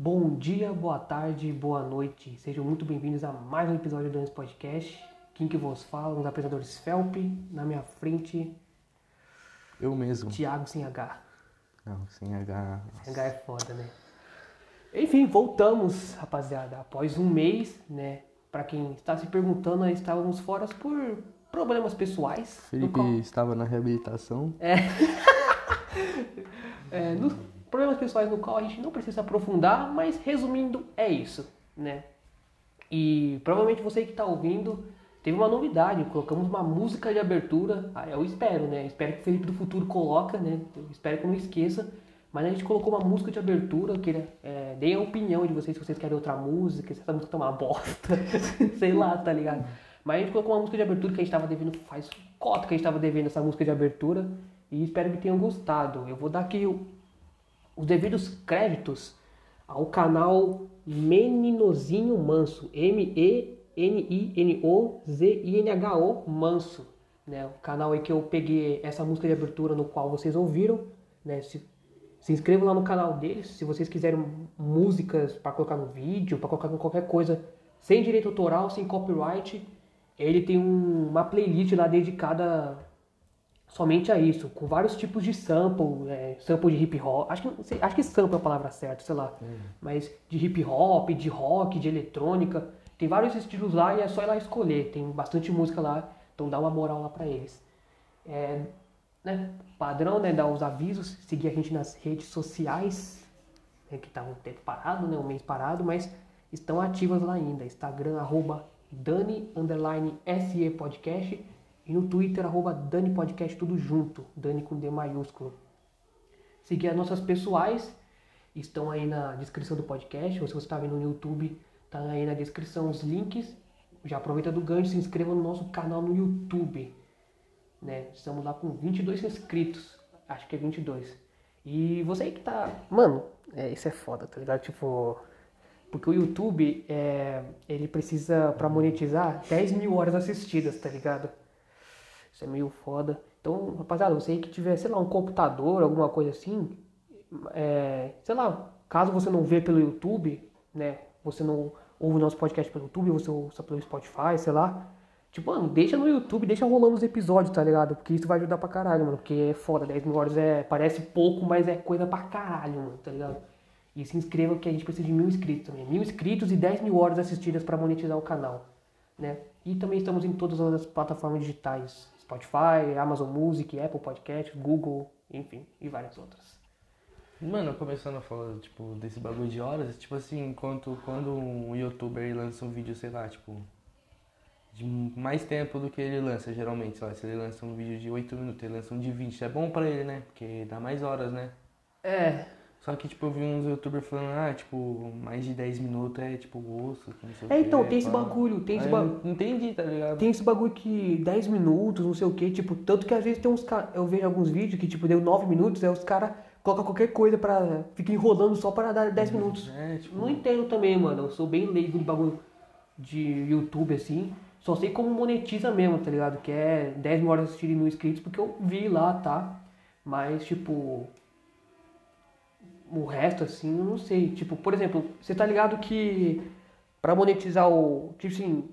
Bom dia, boa tarde, boa noite. Sejam muito bem-vindos a mais um episódio do nosso podcast. Quem que vos fala? Um dos apresentadores Felp. Na minha frente, Eu mesmo. Thiago sem H. Não, sem H. Sem H é foda, né? Enfim, voltamos, rapaziada. Após um mês, né? Pra quem está se perguntando, nós estávamos fora por problemas pessoais. no Felipe qual- estava na reabilitação. É, nos problemas pessoais no qual a gente não precisa aprofundar, mas resumindo, é isso, né? E provavelmente você que está ouvindo teve uma novidade, colocamos uma música de abertura, ah, eu espero, né? Espero que o Felipe do Futuro coloca, né? Eu espero que não esqueça. Mas a gente colocou uma música de abertura, eu queria, é, deem a opinião de vocês se vocês querem outra música, se essa música tá uma bosta, sei lá, tá ligado? Mas a gente colocou uma música de abertura que a gente tava devendo, faz cota que a gente tava devendo essa música de abertura, e espero que tenham gostado. Eu vou dar aqui os devidos créditos ao canal Meninozinho Manso, M-E-N-I-N-O-Z-I-N-H-O Manso, né? O canal aí que eu peguei essa música de abertura no qual vocês ouviram, né? Se, se inscrevam lá no canal deles, se vocês quiserem músicas para colocar no vídeo, para colocar em qualquer coisa, sem direito autoral, sem copyright, ele tem um- uma playlist lá dedicada somente a isso, com vários tipos de sample, é, sample de hip hop, acho que, sei, acho que sample é a palavra certa, sei lá, mas de hip hop, de rock, de eletrônica, tem vários estilos lá e é só ir lá escolher, tem bastante música lá, então dá uma moral lá pra eles. É, né, padrão, né, dar os avisos, seguir a gente nas redes sociais, né, que tá um tempo parado, né, um mês parado, mas estão ativas lá ainda, Instagram, arroba Dani, underline SE Podcast, e no Twitter, arroba Dani Podcast, tudo junto, Dani com D maiúsculo. Seguir as nossas pessoais, estão aí na descrição do podcast, ou se você está vendo no YouTube, tá aí na descrição os links. Já aproveita do gancho, se inscreva no nosso canal no YouTube. Né? Estamos lá com 22 inscritos, acho que é 22. E você aí que tá... Mano, é, isso é foda, tá ligado? Tipo... Porque o YouTube, é, ele precisa, pra monetizar, 10 mil horas assistidas, tá ligado? Isso é meio foda. Então, rapaziada, você aí que tiver, sei lá, um computador, alguma coisa assim, é, sei lá, caso você não vê pelo YouTube, né? Você não ouve nosso podcast pelo YouTube, você ouça pelo Spotify, sei lá. Tipo, mano, deixa no YouTube, deixa rolando os episódios, tá ligado? Porque isso vai ajudar pra caralho, mano. Porque é foda, 10 mil horas é, parece pouco, mas é coisa pra caralho, mano, tá ligado? E se inscreva que a gente precisa de mil inscritos também. Mil inscritos e 10 mil horas assistidas pra monetizar o canal, né? E também estamos em todas as plataformas digitais. Spotify, Amazon Music, Apple Podcast, Google, enfim, e várias outras. Mano, começando a falar, tipo, desse bagulho de horas, tipo assim, enquanto quando um youtuber lança um vídeo, sei lá, tipo, de mais tempo do que ele lança, geralmente, sei lá, se ele lança um vídeo de 8 minutos, ele lança um de 20, é bom pra ele, né? Porque dá mais horas, né? É, Só que, tipo, eu vi uns youtubers falando, ah, tipo, mais de 10 minutos é, tipo, osso, que não sei o é quê, então, tem esse bagulho, tem esse Aí bagulho. eu Não entendi, tá ligado? Tem esse bagulho que 10 minutos, não sei o que, tipo, tanto que às vezes tem uns caras. Eu vejo alguns vídeos que, tipo, deu 9 minutos, aí os caras colocam qualquer coisa pra. Fica enrolando só para dar 10 minutos. É, tipo, Não entendo também, mano. Eu sou bem leigo de bagulho de YouTube, assim. Só sei como monetiza mesmo, tá ligado? Que é 10 mil horas assistindo mil inscritos, porque eu vi lá, tá? Mas, tipo. O resto, assim, eu não sei. Tipo, por exemplo, você tá ligado que pra monetizar o. Tipo assim.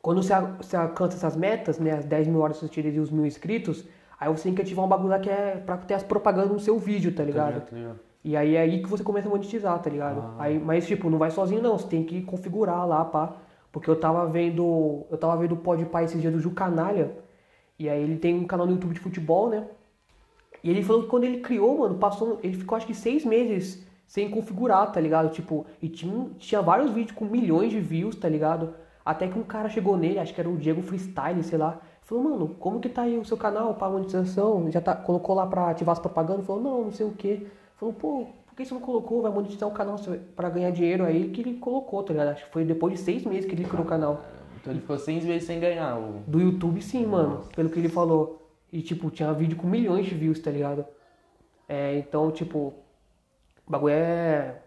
Quando você, você alcança essas metas, né? As 10 mil horas assistidas e os mil inscritos, aí você tem que ativar um bagulho lá que é pra ter as propagandas no seu vídeo, tá tá ligado? tá ligado? E aí é aí que você começa a monetizar, tá ligado? Ah. Aí, mas tipo, não vai sozinho não, você tem que configurar lá, pá. Porque eu tava vendo. Eu tava vendo o Podpah esses dias do Ju Canalha. E aí ele tem um canal no YouTube de futebol, né? E ele falou que quando ele criou, mano, passou. Ele ficou acho que seis meses sem configurar, tá ligado? Tipo, e tinha, tinha vários vídeos com milhões de views, tá ligado? Até que um cara chegou nele, acho que era o Diego Freestyle, sei lá. Falou, mano, como que tá aí o seu canal pra monetização? Já tá, colocou lá pra ativar as propagandas? Falou, não, não sei o que. Falou, pô, por que você não colocou? Vai monetizar o canal pra ganhar dinheiro aí que ele colocou, tá ligado? Acho que foi depois de seis meses que ele criou o canal. Então ele ficou seis meses sem ganhar o... Do YouTube sim, mano, pelo que ele falou. E tipo, tinha vídeo com milhões de views, tá ligado? É, então, tipo, o bagulho é.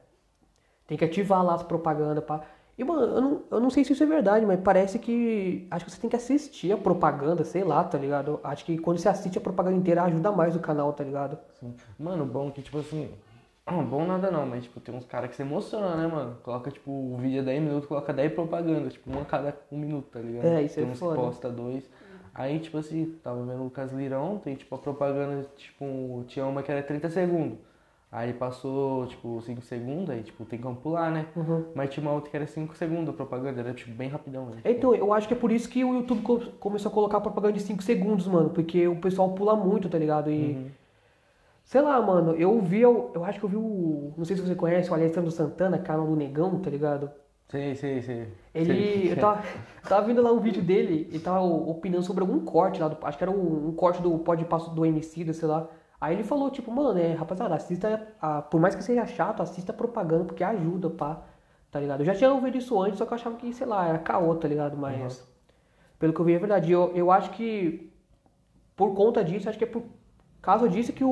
Tem que ativar lá as propagandas, pá. E, mano, eu não, eu não sei se isso é verdade, mas parece que. Acho que você tem que assistir a propaganda, sei lá, tá ligado? Acho que quando você assiste a propaganda inteira ajuda mais o canal, tá ligado? Sim. Mano, bom que, tipo assim, Não, bom nada não, mas tipo, tem uns caras que se emocionam, né, mano? Coloca, tipo, o vídeo é 10 minutos, coloca 10 propaganda, tipo, uma a cada um minuto, tá ligado? É, isso tem é uns foda. que posta dois. Aí, tipo assim, tava vendo o Lucas Lirão, tem tipo a propaganda, tipo, tinha uma que era 30 segundos. Aí passou, tipo, 5 segundos, aí, tipo, tem como pular, né? Uhum. Mas tinha uma outra que era 5 segundos a propaganda, era, tipo, bem rapidão, né? Então, eu acho que é por isso que o YouTube co- começou a colocar propaganda de 5 segundos, mano. Porque o pessoal pula muito, tá ligado? E. Uhum. Sei lá, mano, eu vi, eu, eu acho que eu vi o. Não sei se você conhece o Alessandro Santana, canal do Negão, tá ligado? Sei, sei, sei. Ele. Sei. Eu tava, eu tava vendo lá um vídeo dele, ele tava opinando sobre algum corte lá, do, acho que era um, um corte do Pode Passo do MC, sei lá. Aí ele falou, tipo, mano, é, rapaziada, assista, a, por mais que seja chato, assista a propaganda, porque ajuda, pá, tá ligado? Eu já tinha ouvido isso antes, só que eu achava que, sei lá, era caô, tá ligado? Mas, pelo que eu vi, é verdade. Eu, eu acho que, por conta disso, acho que é por causa disso que o,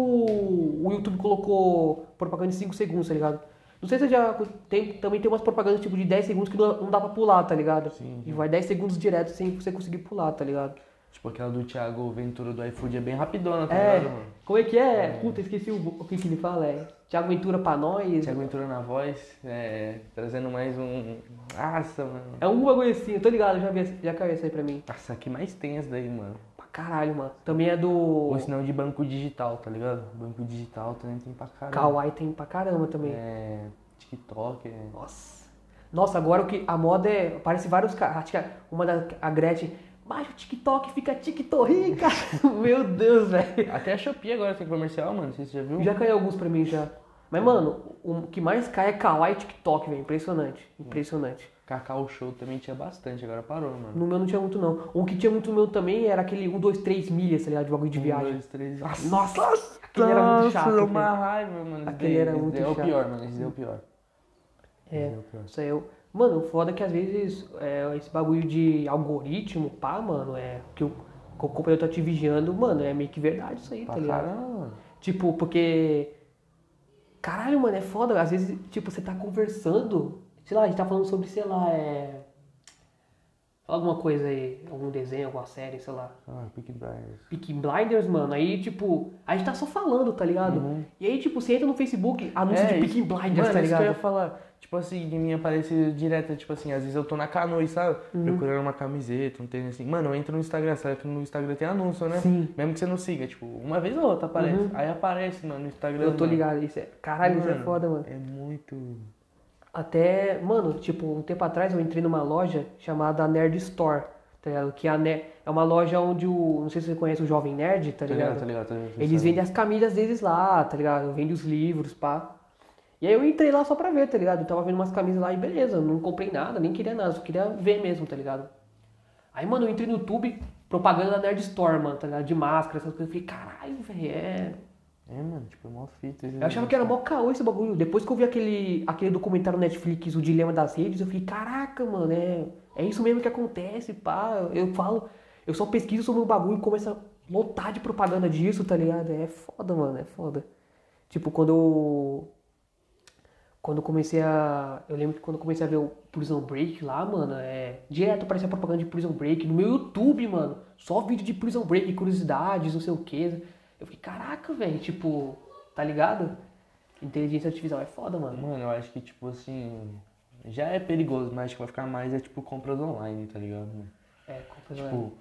o YouTube colocou propaganda de 5 segundos, tá ligado? Não sei se você já tem, também tem umas propagandas tipo de 10 segundos que não, não dá pra pular, tá ligado? Sim. E vai 10 segundos direto sem você conseguir pular, tá ligado? Tipo, aquela do Thiago Ventura do iFood é bem rapidona, tá É, ligado, mano? como é que é? Puta, esqueci o, o que, que ele fala. É Thiago Ventura pra nós. Thiago Ventura na voz, é, trazendo mais um... Nossa, mano. É um bagulho assim, eu tô ligado, já, vi, já caiu isso aí pra mim. Nossa, que mais tem essa daí, mano? Caralho, mano. Também é do. Ou senão de banco digital, tá ligado? Banco digital também tem pra caramba. Kawaii tem pra caramba também. É, TikTok, é... Nossa. Nossa, agora o que. A moda é. Parece vários caras. Acho que a- uma da a Gretchen. Baixa o TikTok, fica TikTok, cara. Meu Deus, velho. Até a Shopee agora tem comercial, mano, não sei se você já viu. Já caiu alguns pra mim já. Mas, mano, o que mais cai é Kawaii e TikTok, velho. Impressionante. Impressionante. Cacau Show também tinha bastante, agora parou, mano. No meu não tinha muito, não. O que tinha muito no meu também era aquele 1, 2, 3 milhas, tá ligado? De bagulho de viagem. Um, dois, três... Nossa, aquele era muito chato. Nossa, uma raiva, mano. Aquele era muito daí É o chato. pior, mano, esse é o pior. É. Pior. Isso aí eu. Mano, o foda é que às vezes é, esse bagulho de algoritmo, pá, mano, é. Que o, que o computador tá te vigiando, mano, é meio que verdade isso aí, Pra tá ligado? caramba. Tipo, porque. Caralho, mano, é foda. Às vezes, tipo, você tá conversando. Sei lá, a gente tá falando sobre, sei lá, é. Fala alguma coisa aí, algum desenho, alguma série, sei lá. Ah, Peaky Blinders. Peaky Blinders, mano, aí, tipo, a gente tá só falando, tá ligado? E aí, tipo, você entra no Facebook, anúncio É, de Peaky Blinders, Mano, tá isso que eu ia ligado? falar. Tipo assim, de mim aparece direto, tipo assim, às vezes eu tô na canoa, sabe? Uhum. Procurando uma camiseta, um tênis assim. Mano, eu entro no Instagram, sabe que no Instagram tem anúncio, né? Sim. Mesmo que você não siga, tipo, uma vez ou outra aparece. Aí aparece, mano, no Instagram. Uhum. Eu tô mano. ligado, isso é. Caralho, isso é foda, mano. É muito. Até, mano, tipo, um tempo atrás eu entrei numa loja chamada Nerd Store, tá ligado? Que é, a ne- é uma loja onde o. Não sei se você conhece o Jovem Nerd, tá Tá ligado? ligado, tá ligado, tá ligado. Eles vendem as camisas deles lá, tá ligado? Vendem os livros, pá. E aí eu entrei lá só pra ver, tá ligado? Eu tava vendo umas camisas lá e beleza, não comprei nada, nem queria nada, só queria ver mesmo, tá ligado? Aí, mano, eu entrei no YouTube, propaganda da Nerd Store, mano, tá ligado? De máscara, essas coisas. Eu falei, caralho, velho, é. É, mano, tipo, é mó fita. Eu achava que era mó caô esse bagulho. Depois que eu vi aquele, aquele documentário Netflix, O Dilema das Redes, eu falei, caraca, mano, é, é isso mesmo que acontece, pá. Eu falo, eu só pesquiso sobre o bagulho e começo a lotar de propaganda disso, tá ligado? É foda, mano, é foda. Tipo, quando eu. Quando eu comecei a. Eu lembro que quando eu comecei a ver o Prison Break lá, mano, é. Direto aparecia propaganda de Prison Break no meu YouTube, mano. Só vídeo de Prison Break, curiosidades, não sei o que. Eu fiquei, caraca, velho, tipo, tá ligado? Inteligência artificial é foda, mano. Mano, eu acho que, tipo assim. Já é perigoso, mas acho que vai ficar mais é tipo compras online, tá ligado? mano? É, compra Tipo,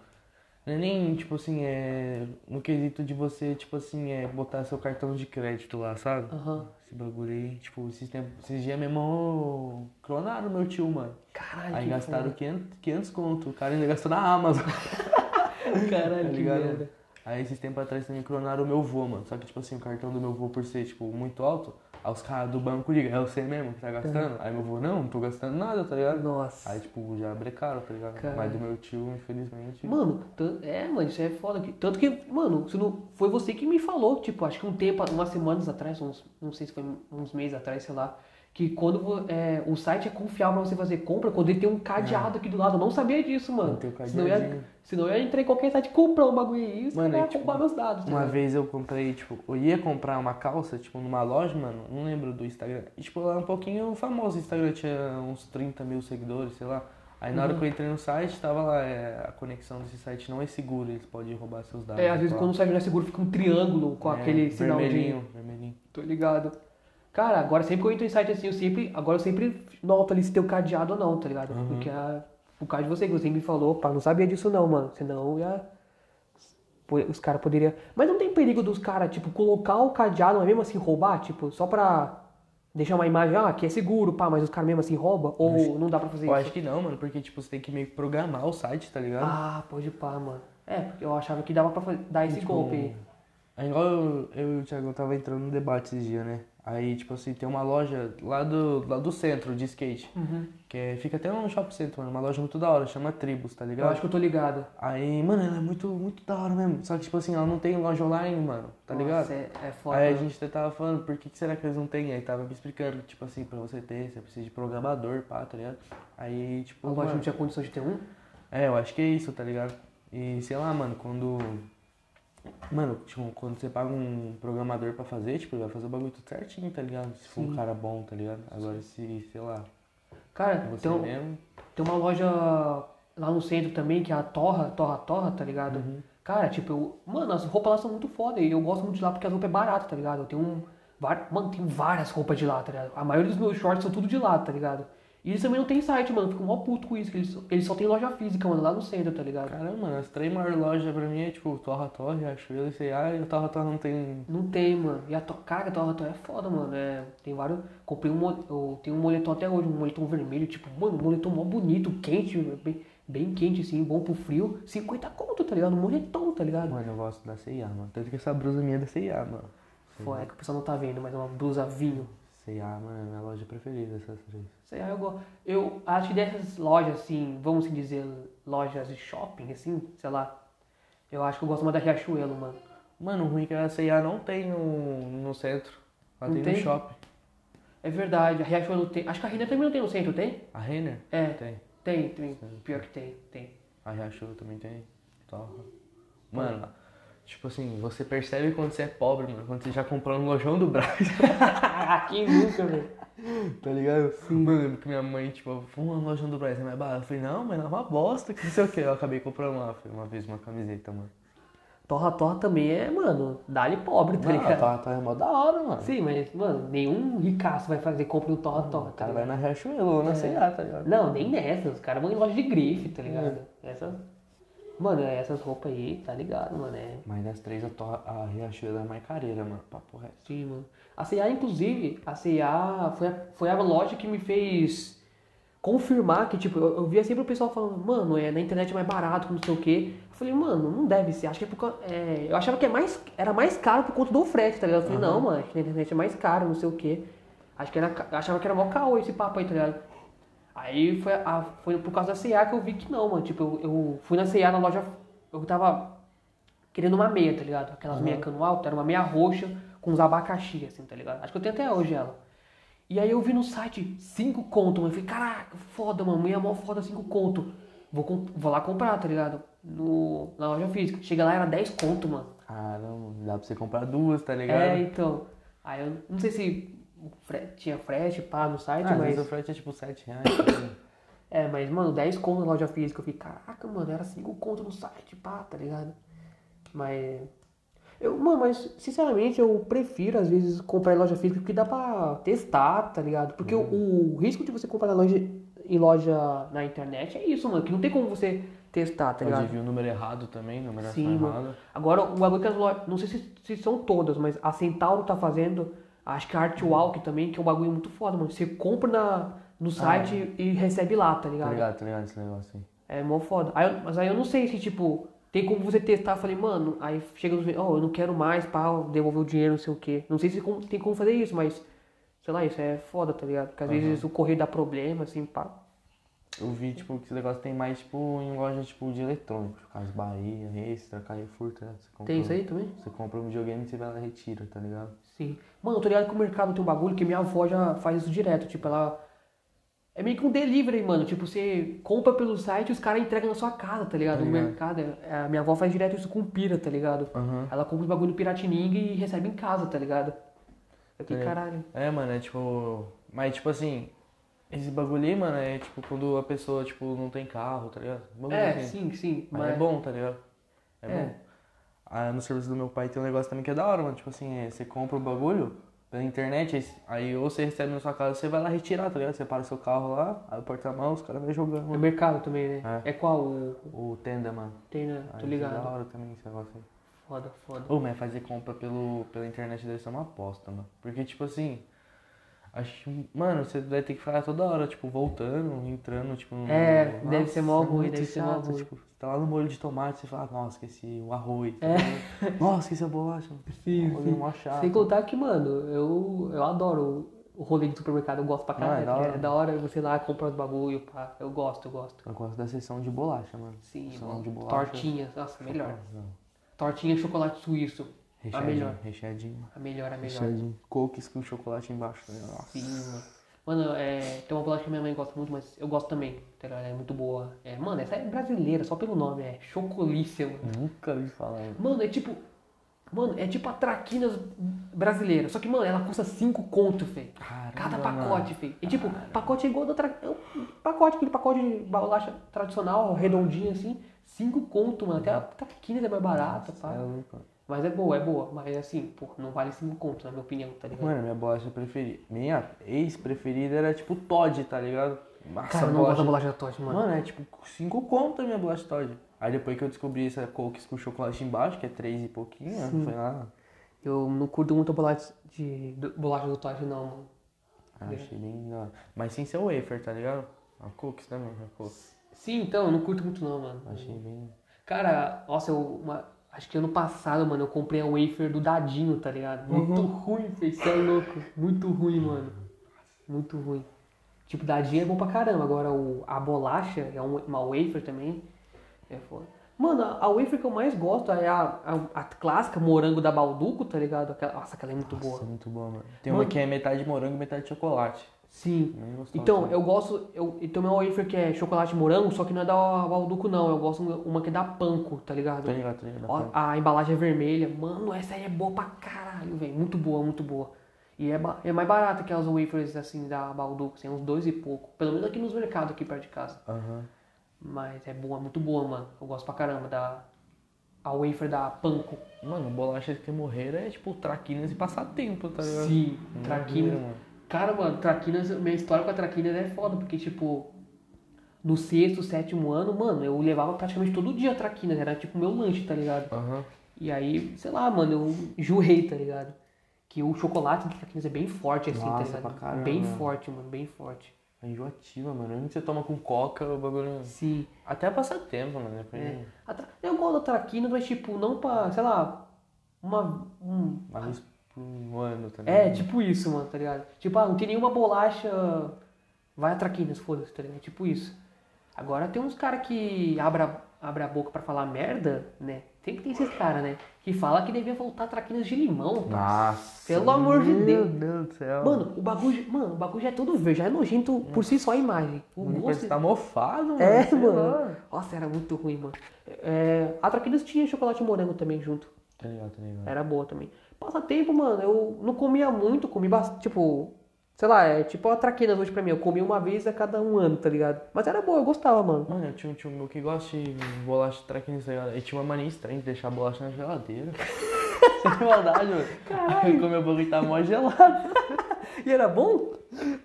não é nem, tipo assim, é. No quesito de você, tipo assim, é botar seu cartão de crédito lá, sabe? Aham. Esse bagulho aí, tipo, esses, tempos, esses dias mesmo clonaram meu tio, mano. Caralho, Aí gastaram 500, 500 conto. O cara ainda gastou na Amazon. Caralho, Tá merda. Aí esses tempos atrás também clonaram o meu vô, mano. Só que, tipo assim, o cartão do meu vô, por ser, tipo, muito alto, aí os caras do banco ligam, é você mesmo que tá gastando? Aí meu vô, não, não tô gastando nada, tá ligado? Nossa. Aí, tipo, já brecaram, tá ligado? Caralho. Mas do meu tio, infelizmente. Mano, é, mano, isso é foda. que- Tanto que, mano, se não, foi você que me falou, tipo, acho que um tempo, umas semanas atrás, uns, não sei se foi uns meses atrás, sei lá, que quando é, o site é confiável pra você fazer compra, quando ele tem um cadeado aqui do lado. Eu não sabia disso, mano. Senão eu ia, senão eu ia entrar em qualquer site comprar um bagulho aí e os Mano, é tipo, roubar meus dados. tá Uma vez eu comprei, tipo, eu ia comprar uma calça, tipo, numa loja, mano, não lembro do Instagram. E, tipo, é um pouquinho famosa, o Instagram tinha uns 30 mil seguidores, sei lá. Aí na hora Uhum. que eu entrei no site, tava lá, é, a conexão desse site não é segura, eles podem roubar seus dados. É, às vezes lá. quando o site não é seguro, fica um triângulo com É, aquele sinal de. vermelhinho, vermelhinho. Tô ligado. Cara, agora sempre que eu entro em site assim, eu sempre. Agora eu sempre noto ali se tem o cadeado ou não, tá ligado? Uhum. Porque a, o caso de você, que você me falou, pá, não sabia disso não, mano. Senão ia. Os caras poderiam. Mas não tem perigo dos caras, tipo, colocar o cadeado, mas mesmo assim roubar, tipo, só pra deixar uma imagem, ah, que é seguro, pá, mas os caras mesmo assim roubam? Ou não dá pra fazer Eu isso? acho que não, mano, porque tipo, você tem que meio que programar o site, tá ligado? Ah, pode pá, mano. É, porque eu achava que dava pra fazer- dar esse Tipo, golpe aí. É igual eu, eu e o Thiago tava entrando no debate esses dias, né? Aí, tipo assim, tem uma loja lá do, lá do centro de skate. Uhum. Que é- fica até no shopping center, mano. Uma loja muito da hora, chama Tribus, tá Eu ligado? acho que eu tô ligado. Aí, mano, ela é muito, muito da hora mesmo. Só que, tipo assim, ela não tem loja online, mano. Tá ligado? Nossa, é, é foda. Aí a gente até tava falando, por que, que será que eles não têm? Aí tava me explicando, tipo assim, pra você ter, você precisa de programador, pá, tá ligado? Aí, tipo. A loja mano, não tinha condição de ter um? É, eu acho que é isso, tá ligado? E sei lá, mano, quando. Mano, tipo, quando você paga um programador pra fazer, tipo, ele vai fazer o bagulho tudo certinho, tá ligado? Se for um Sim. cara bom, tá ligado? Agora se, sei lá, Cara, você tem, um- mesmo. tem uma loja lá no centro também, que é a Torra, Torra, Torra, tá ligado? Uhum. Cara, tipo, eu, mano, as roupas lá são muito foda e eu gosto muito de lá porque as roupas é barata, tá ligado? Eu tenho um. Mano, tem várias roupas de lá, tá ligado? A maioria dos meus shorts são tudo de lá, tá ligado? E eles também não tem site, mano. Fico mó puto com isso, que eles, eles só tem loja física, mano, lá no centro, tá ligado? Caramba, mano, as três maiores lojas pra mim é tipo Torra Torre, Riachuelo e C&A, e o Torra Torre não tem. Não tem, mano. E a to... cara, a Torra Torra é foda, mano. É, tem vários. Comprei um. Eu tenho um moletom até hoje, um moletom vermelho, tipo, mano, um moletom mó bonito, quente, bem, bem quente, assim, bom pro frio. 50 conto, tá ligado? Um moletom, tá ligado? Mano, eu gosto da C&A, mano. Tanto que essa blusa minha é da C&A, mano. Pô, é que o pessoal não tá vendo, mas é uma blusa vinho. C&A, mano, é a minha loja preferida, essas três. Sei lá, eu, eu acho que dessas lojas, assim, vamos assim dizer, lojas de shopping, assim, sei lá. Eu acho que eu gosto mais da Riachuelo, mano. Mano, o ruim é que a C&A não tem no, no centro. Ela tem, tem? no shopping. É verdade, a Riachuelo tem. Acho que a Renner também não tem no centro, tem? A Renner? É, Tem. tem, tem. Pior que tem, tem. A Riachuelo também tem. Torra. Mano, tipo assim, você percebe quando você é pobre, mano. Quando você já comprou no lojão do Brás, Quem nunca, velho? Tá ligado? Mano, eu lembro que minha mãe, tipo, vamos no lojão do Brás, é mais barato. Eu falei, não, mas é uma bosta, que não sei o que. Eu acabei comprando lá, uma vez uma camiseta, mano. Torra Torra também é, mano, dá-lhe pobre, tá ligado? tá, tá é mó da hora, mano. Sim, mas, mano, nenhum ricaço vai fazer compra no Torra Torra, O tá cara vai na Riachuelo ou na C&A, tá ligado? Não, nem nessas, os caras vão em loja de grife, tá ligado? Essas. Mano, essas roupas aí, tá ligado, mano? É. Mas das três, a, Torra, a Riachuelo é mais careira, mano. Papo reto. Sim, mano. A C&A, inclusive, a C&A foi a, foi a loja que me fez confirmar que, tipo, eu, eu via sempre o pessoal falando, mano, é na internet é mais barato, não sei o quê. Eu falei, mano, não deve ser. Acho que é por causa. é, eu achava que é mais, era mais caro por conta do frete, tá ligado? Eu falei, não, mano, acho que na internet é mais caro, não sei o quê. Acho que era, achava que era mó caô esse papo aí, tá ligado? Aí foi, a, foi por causa da C&A que eu vi que não, mano. Tipo, eu, eu fui na C&A, na loja, eu tava querendo uma meia, tá ligado? Aquelas meia cano alto, era uma meia roxa com uns abacaxi, assim, tá ligado? Acho que eu tenho até hoje ela. E aí eu vi no site 5 conto, mano. Eu falei, caraca, foda, mano. Meia mó foda, 5 conto. Vou, vou lá comprar, tá ligado? No, na loja física. Chega lá, era 10 conto, mano. Caramba, dá pra você comprar duas, tá ligado? É, então. Aí eu não sei se tinha frete, pá, no site, Ah, às mas. vezes o frete é tipo 7 reais. tá? É, mas, mano, 10 conto na loja física. Eu fiquei, caraca, mano, era 5 conto no site, pá, tá ligado? Mas. Eu, mano, mas sinceramente eu prefiro às vezes comprar em loja física porque dá pra testar, tá ligado? Porque o, o risco de você comprar na loja, em loja na internet é isso, mano, que não tem como você testar, tá Pode ligado? vir o número errado também, numeração Sim, errada. Agora, o bagulho que as lojas, não sei se, se são todas, mas a Centauro tá fazendo, acho que a Artwalk também, que é um bagulho muito foda, mano. Você compra na, no site e recebe lá, tá Tá ligado? ligado, tá ligado esse negócio aí. É mó foda. Aí eu- mas aí eu não sei se, tipo, tem como você testar. Eu falei, mano, aí chega nos. Ó, eu não quero mais, pá, devolver o dinheiro, não sei o quê. Não sei se tem como fazer isso, mas. Sei lá, isso é foda, tá ligado? Porque às vezes o correio dá problema, assim, pá. Eu vi, tipo, que esse negócio tem mais, tipo, em loja, tipo, de eletrônicos. Casa Bahia, Extra, Carrefour, tá ligado? Tem isso aí também? Você compra um videogame e você vai lá e retira, tá ligado? Sim. Mano, eu tô ligado que o mercado tem um bagulho que minha avó já faz isso direto. Tipo, ela. É meio que um delivery, mano. Tipo, você compra pelo site e os caras entregam na sua casa, tá ligado? Tá no ligado. mercado. É- A minha avó faz direto isso com pira, tá ligado? Aham. Ela compra os bagulho no Piratininga e recebe em casa, tá ligado? Eu que Tá caralho. É, mano, é tipo. Mas, tipo assim, esse bagulho aí, mano, é tipo quando a pessoa, tipo, não tem carro, tá ligado? Bagulho É, assim. sim, sim. Mas é bom, tá ligado? É, É. bom. Ah, no serviço do meu pai tem um negócio também que é da hora, mano. Tipo assim, é, você compra o bagulho, pela internet, aí- aí ou você recebe na sua casa, você vai lá retirar, tá ligado? Você para o seu carro lá, aí o porta-mão, os caras vão jogando. É mercado também, né? É, qual o. O tenda, mano. Tem, né? Tô Da ligado. hora também esse negócio aí. Foda, foda. Ô, mas fazer compra pelo, pela internet deve ser uma aposta, mano. Porque, tipo assim, acho. Mano, você vai ter que ficar toda hora, tipo, voltando, entrando, tipo. no- É, deve ser mó é ruim, deve ser mó ruim. Tipo, você tá lá no molho de tomate, você fala, nossa, esqueci o arroz. É. Nossa, esqueci a bolacha. Sim, Rolê sim. mó chato. Sem contar que, mano, eu, eu adoro o rolê de supermercado, eu gosto pra Ah, caralho. é da hora. É da hora você ir lá comprar os bagulho, pá. Eu gosto, eu gosto. Eu gosto da sessão de bolacha, mano. Sim, Sessão mano. de bolacha. Tortinhas, nossa, melhor. Tortinha chocolate suíço. A Recheadinho, melhor. recheadinho. A melhor, a melhor. Recheadinho. Cookies com chocolate embaixo. né? Nossa. Sim, mano. Mano, é, tem uma bolacha que minha mãe gosta muito, mas eu gosto também. tá ligado? É muito boa. É, mano, essa é brasileira, só pelo nome. É Chocolícia, mano. Nunca vi falar. mano. Mano, é tipo. Mano, é tipo a Traquinas brasileira. Só que, mano, ela custa 5 conto. Caramba, Cada mano. pacote, filho. E tipo, pacote é igual da tra... é um pacote, aquele pacote de bolacha tradicional, redondinho assim, 5 conto, mano. Até a traquinas é mais barata, É pá. louco. Mas é boa, é boa. Mas assim, pô, não vale 5 conto, na minha opinião, tá ligado? Mano, minha bolacha preferida. Minha ex-preferida era tipo Todd, tá ligado? Nossa, Cara, eu não gosto da bolacha Todd, mano. Mano, é tipo 5 conto a minha bolacha Todd. Aí depois que eu descobri essa cookies com chocolate embaixo, que é 3 e pouquinho, foi lá. Eu não curto muito a bolacha de do- bolacha do Todd, não, mano. Ah, achei bem da. Mas sem ser o wafer, tá ligado? A cookies também, a cookies. Sim, então, eu não curto muito não, mano. Achei bem. Cara, nossa, eu. uma- acho que ano passado, mano, eu comprei a wafer do Dadinho, tá ligado? Muito ruim, fez. Você é louco. Muito ruim, mano. Muito ruim. Tipo, Dadinho é bom pra caramba. Agora o, a bolacha é um- uma wafer também. É foda. Mano, a, a wafer que eu mais gosto é a, a, a clássica morango da Balduco, tá ligado? Aquela, nossa, aquela é muito Nossa, boa. é muito boa, mano. Tem Mano. uma que é metade morango e metade chocolate. Sim. Gostosa Então, também. eu gosto. Eu, e também uma wafer que é chocolate morango, só que não é da Balduco, não. Eu gosto uma que é da Panko, tá ligado? Tô ligado. Ó, a embalagem é vermelha. Mano, essa aí é boa pra caralho, velho. Muito boa, muito boa. E é, é mais barata que as wafers, assim, da Balduco. Assim, uns dois e pouco. Pelo menos aqui nos mercados, aqui perto de casa. Aham. Mas é boa, muito boa, mano. Eu gosto pra caramba da... A wafer da Panko. Mano, bolacha que morreram é tipo traquinas e passatempo, tá ligado? Sim, Traquinas. Mano. Cara, mano, Traquinas... Minha história com a Traquinas é foda, porque, tipo... No sexto, sétimo ano, mano, eu levava praticamente todo dia a Traquinas. Era, tipo, meu lanche, tá ligado? Aham. E aí, sei lá, mano, eu enjoei, tá ligado? Que o chocolate do Traquinas é bem forte, assim, Nossa, tá ligado? caramba. Bem forte, mano, bem forte. É enjoativa, mano. Que você toma com coca, o bagulho. Sim. Até passatempo, mano. Depois É. Tra- Eu gosto da Traquinas, mas tipo, não pra, sei lá, uma. Um... Uma vez por um ano também. É, tipo isso, mano, tá ligado? Tipo, ah, não tem nenhuma bolacha. Vai a Traquinas, foda-se, tá ligado? Tipo isso. Agora tem uns caras que abre a, abre a boca pra falar merda, né? Tem esses caras, né? Que fala que devia voltar Traquinas de limão. Nossa. Pelo amor de meu Deus. Deus do céu. Mano, o bagulho, mano, o bagulho já é todo verde, já é nojento por si só a imagem. O gosto. que tá mofado, mano. É, sei mano. lá. Nossa, era muito ruim, mano. É, a Traquinas tinha chocolate morango também junto. Tá ligado, tá ligado. Era boa também. Passatempo, mano, eu não comia muito, comi bastante, tipo, sei lá, é tipo a Traquinas hoje pra mim. Eu comia uma vez a cada um ano, tá ligado? Mas era boa, eu gostava, mano. Mano, eu tinha um tio meu que gosta de bolacha de traquinas, tá ligado? Ele tinha uma mania estranha de deixar a bolacha na geladeira. Sem maldade, mano. Aí eu comi o bagulho e tava mó gelado. E era bom?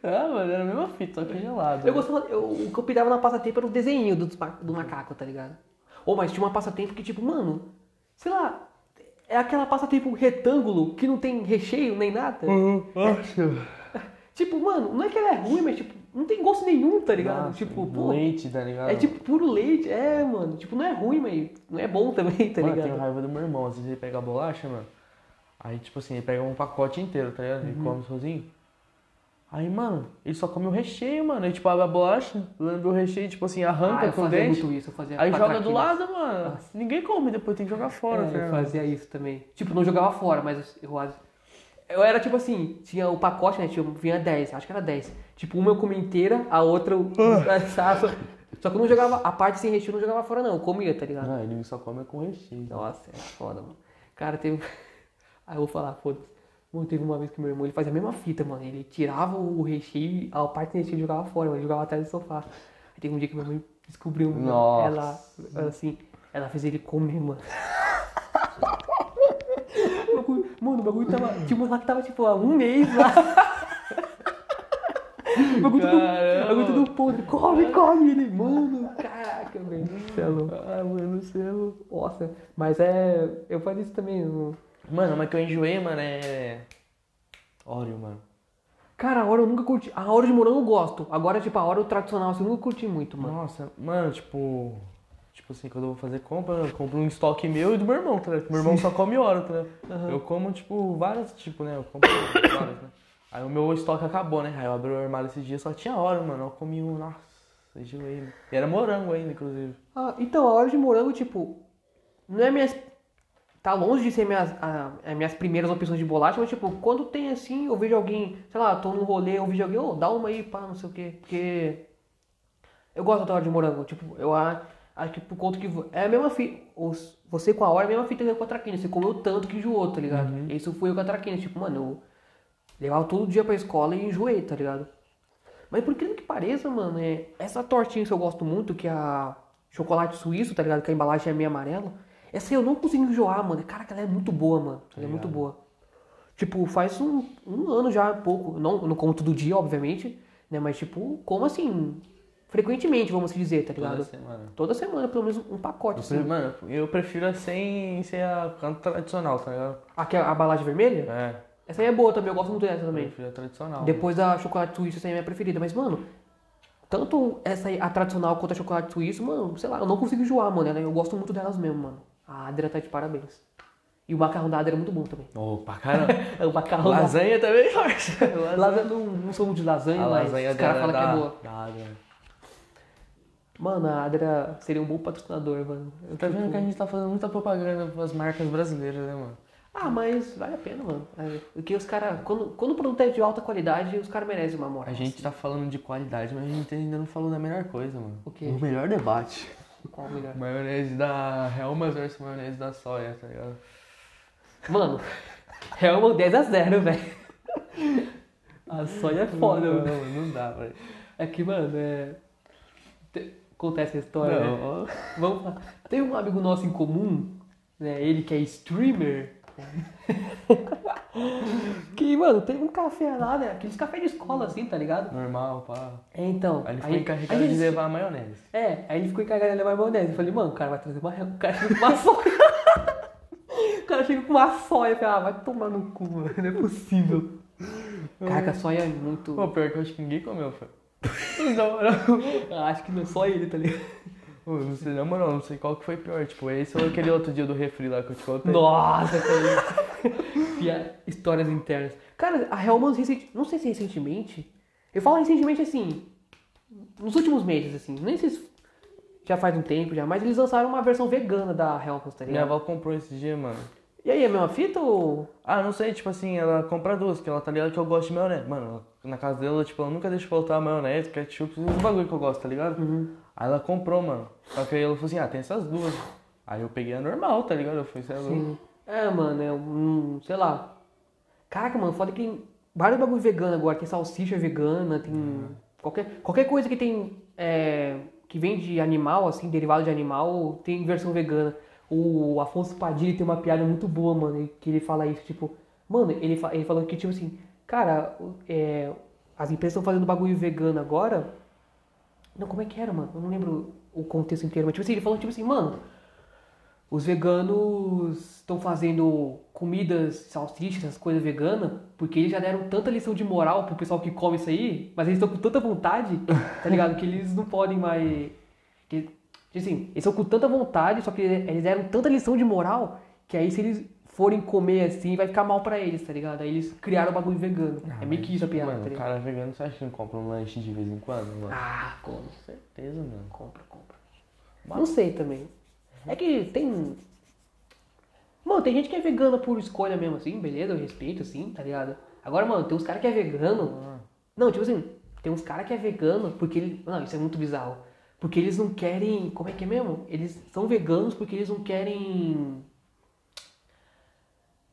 Ah, mano, era a mesma fita, só que gelado. Eu gostava, eu, o que eu pirava na passatempo era o desenho do, do macaco, tá ligado? Ou, mas tinha uma passatempo que, tipo, mano, sei lá, é aquela passatempo retângulo que não tem recheio nem nada. Nossa. Tipo, mano, não é que ela é ruim, mas, tipo, não tem gosto nenhum, tá ligado? Nossa, tipo, pô, leite, tá ligado? é tipo puro leite. É, mano, tipo, não é ruim, mas não é bom também, tá mano, eu ligado? tenho raiva do meu irmão. Às vezes ele pega a bolacha, mano. Aí, tipo assim, ele pega um pacote inteiro, tá ligado? Uhum. Ele come sozinho. Aí, mano, ele só come o recheio, mano. Ele, tipo, abre a bolacha, lambe o recheio, tipo assim, arranca Ah, eu com o fazia dente. muito isso, eu fazia Aí joga do lado, mano. Ninguém come, depois tem que jogar fora, É, tá eu fazia isso também. Tipo, não jogava fora, mas eu, eu era tipo assim, tinha o pacote, né? Tinha, vinha 10, acho que era 10. Tipo, uma eu comia inteira, a outra eu assava. Só que eu não jogava, a parte sem recheio eu não jogava fora, não. Eu comia, tá ligado? Não, ele só come com recheio. Nossa, é foda, mano. Cara, teve. Aí eu vou falar, foda-se. Mano, teve uma vez que meu irmão ele fazia a mesma fita, mano. Ele tirava o recheio, a parte sem recheio jogava fora, mano. Ele jogava atrás do sofá. Aí teve um dia que minha mãe descobriu. Nossa. Ela, ela, assim, ela fez ele comer, mano. Mano, o bagulho tava. Tinha uma lá que tava tipo há um mês lá. O bagulho tudo, Caramba. o bagulho tudo podre. Come, come ele. Mano, caraca, velho. Louco. Ah, mano, céu. Nossa, mas é. Eu fazia isso também. Mano, mas que eu enjoei, mano, é. Oreo, mano. Cara, a hora eu nunca curti. A hora de morango eu gosto. Agora, tipo, a hora tradicional assim, eu nunca curti muito, mano. Nossa, mano, tipo. Tipo assim, quando eu vou fazer compra, eu compro um estoque meu e do meu irmão, tá ligado? Meu irmão só come Oreo, tá ligado? Eu como, tipo, vários, tipo, né? Eu compro vários, né? Aí o meu estoque acabou, né? Aí eu abri o armário esse dia só tinha Oreo, mano. Eu comi um, nossa, enjoei. E era morango ainda, inclusive. Ah, então, a hora de morango, tipo, não é minhas. Tá longe de ser minhas, a- é minhas primeiras opções de bolacha, mas, tipo, quando tem assim, eu vejo alguém, sei lá, tô num rolê, eu vejo alguém, ô, dá uma aí, pá, não sei o quê. Porque. Eu gosto da hora de morango, tipo, eu a- acho que por conta que. É a mesma fita. Você com a hora é a mesma fita que eu com a traquina. Você comeu tanto que enjoou, tá ligado? Isso fui eu com a traquina. Tipo, mano, eu levava todo dia pra escola e enjoei, tá ligado? Mas por incrível que pareça, mano, é, essa tortinha que eu gosto muito, que é a chocolate suíço, tá ligado? Que a embalagem é meio amarela. Essa aí eu não consigo enjoar, mano. Caraca, ela é muito boa, mano. Ela é muito boa. Tipo, faz um, um ano já, pouco. Não, não como todo dia, obviamente, né? Mas, tipo, como assim, frequentemente, vamos dizer, tá ligado? Toda semana. Toda semana, pelo menos um pacote, Eu assim. Mano, eu prefiro a sem ser a canto tradicional, tá ligado? Aqui, a embalagem vermelha? É, Essa aí é boa também, eu gosto muito dessa eu também. prefiro a tradicional. Depois da chocolate suíço, essa aí é a minha preferida. Mas, mano, tanto essa aí, a tradicional quanto a chocolate suíço, mano, sei lá, eu não consigo enjoar, mano. Eu gosto muito delas mesmo, mano. A Adria tá de parabéns. E o macarrão da Adria é muito bom também. Opa, caramba. É o macarrão da Lasanha também, forte. Lasanha não, não sou de lasanha, A mas lasanha os caras falam que é boa. dá. Mano, a Adria seria um bom patrocinador, mano. Eu, Tá vendo tipo, que a gente tá fazendo muita propaganda pras marcas brasileiras, né, mano? Ah, mas vale a pena, mano. É, Porque os caras, quando, quando o produto é de alta qualidade, os caras merecem uma moral. A gente tá falando de qualidade, mas a gente ainda não falou da melhor coisa, mano. O quê? O melhor debate. Qual melhor? Maionese da Helmas versus maionese da soia, tá ligado? Mano, uma 10 a 0, velho. A soja é foda, não, mano. não dá, velho. É que, mano, é. te- Contar essa história, né? Não, ó. Vamos lá. Tem um amigo nosso em comum, né? Ele que é streamer. que, mano, tem um café lá, né? Aqueles cafés de escola, assim, tá ligado? normal, pá. É, então. Aí ele foi encarregado aí de levar a maionese. É, aí ele ficou encarregado de levar maionese. Eu falei, mano, o cara vai trazer uma. O cara chega com uma soia. o cara chega com uma soia. Eu falei, ah, vai tomar no cu, mano. Não é possível. Caraca, a soia é muito. Pô, pior que eu acho que ninguém comeu, foi. Moral. Ah, Acho que não é só ele, tá ligado? Pô, não sei, na moral, não sei qual que foi pior. Tipo, esse ou aquele outro dia do refri lá que eu te contei. Nossa, cara. Histórias internas. Cara, a Hellmann's, recenti... não sei se recentemente. Eu falo recentemente assim. Nos últimos meses, assim. Nem sei se já faz um tempo já, mas eles lançaram uma versão vegana da Hellmann's, tá Minha avó comprou esse dia, mano. E aí, é a mesma fita ou. Ah, não sei, tipo assim, ela compra duas, que ela tá ligado que eu gosto de maionese. Mano, na casa dela, tipo, ela nunca deixa faltar maionese, ketchup, esses bagulho que eu gosto, tá ligado? Uhum. Aí ela comprou, mano. Só que aí ela falou assim, ah, tem essas duas. Aí eu peguei a normal, tá ligado? Eu fui, sei lá. É, mano, é um. sei lá. Caraca, mano, foda que tem vários bagulho vegano agora. Tem salsicha vegana, tem. Qualquer, qualquer coisa que tem. é, que vem de animal, assim, derivado de animal, tem versão vegana. O Afonso Padilha tem uma piada muito boa, mano, que ele fala isso, tipo. Mano, ele, fa- ele falou que, tipo assim, cara, é, as empresas estão fazendo bagulho vegano agora. Não, como é que era, mano? Eu não lembro o contexto inteiro, mas tipo assim, ele falou, tipo assim, mano, os veganos estão fazendo comidas, salsichas, essas coisas veganas, porque eles já deram tanta lição de moral pro pessoal que come isso aí, mas eles estão com tanta vontade, tá ligado? Que eles não podem mais. Que, assim, eles estão com tanta vontade, só que eles deram tanta lição de moral, que aí se eles forem comer assim, vai ficar mal pra eles, tá ligado? Aí eles criaram o bagulho vegano. é meio que isso a piada, Mano, tá o cara vegano, você acha que não compra um lanche de vez em quando, mano? Ah, como? Com certeza, mano. Compra, compra. Não sei também. É que tem. Mano, tem gente que é vegana por escolha mesmo, assim, beleza, eu respeito, assim, tá ligado? Agora, mano, tem uns caras que é vegano. Não, tipo assim, tem uns caras que é vegano porque ele. Não, isso é muito bizarro. Porque eles não querem. Como é que é mesmo? Eles são veganos porque eles não querem.